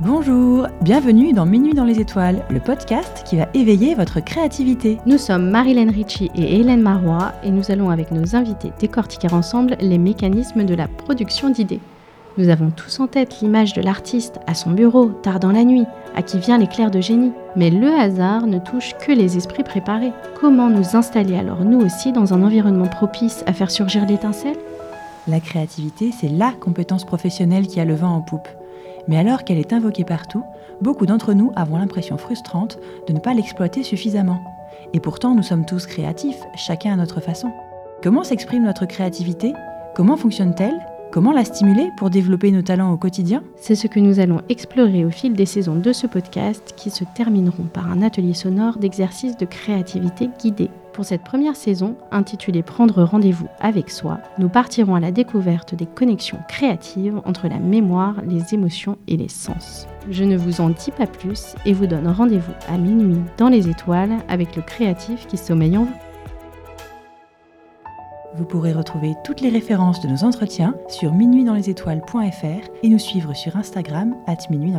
Bonjour, bienvenue dans Minuit dans les étoiles, le podcast qui va éveiller votre créativité. Nous sommes Marilyn Ritchie et Hélène Marois et nous allons avec nos invités décortiquer ensemble les mécanismes de la production d'idées. Nous avons tous en tête l'image de l'artiste à son bureau, tard dans la nuit, à qui vient l'éclair de génie. Mais le hasard ne touche que les esprits préparés. Comment nous installer alors nous aussi dans un environnement propice à faire surgir l'étincelle? La créativité, c'est la compétence professionnelle qui a le vent en poupe. Mais alors qu'elle est invoquée partout, beaucoup d'entre nous avons l'impression frustrante de ne pas l'exploiter suffisamment. Et pourtant, nous sommes tous créatifs, chacun à notre façon. Comment s'exprime notre créativité? Comment fonctionne-t-elle? Comment la stimuler pour développer nos talents au quotidien? C'est ce que nous allons explorer au fil des saisons de ce podcast qui se termineront par un atelier sonore d'exercice de créativité guidé. Pour cette première saison, intitulée Prendre rendez-vous avec soi, nous partirons à la découverte des connexions créatives entre la mémoire, les émotions et les sens. Je ne vous en dis pas plus et vous donne rendez-vous à minuit dans les étoiles avec le créatif qui sommeille en vous. Vous pourrez retrouver toutes les références de nos entretiens sur minuitdanslesétoiles.fr et nous suivre sur Instagram at minuit.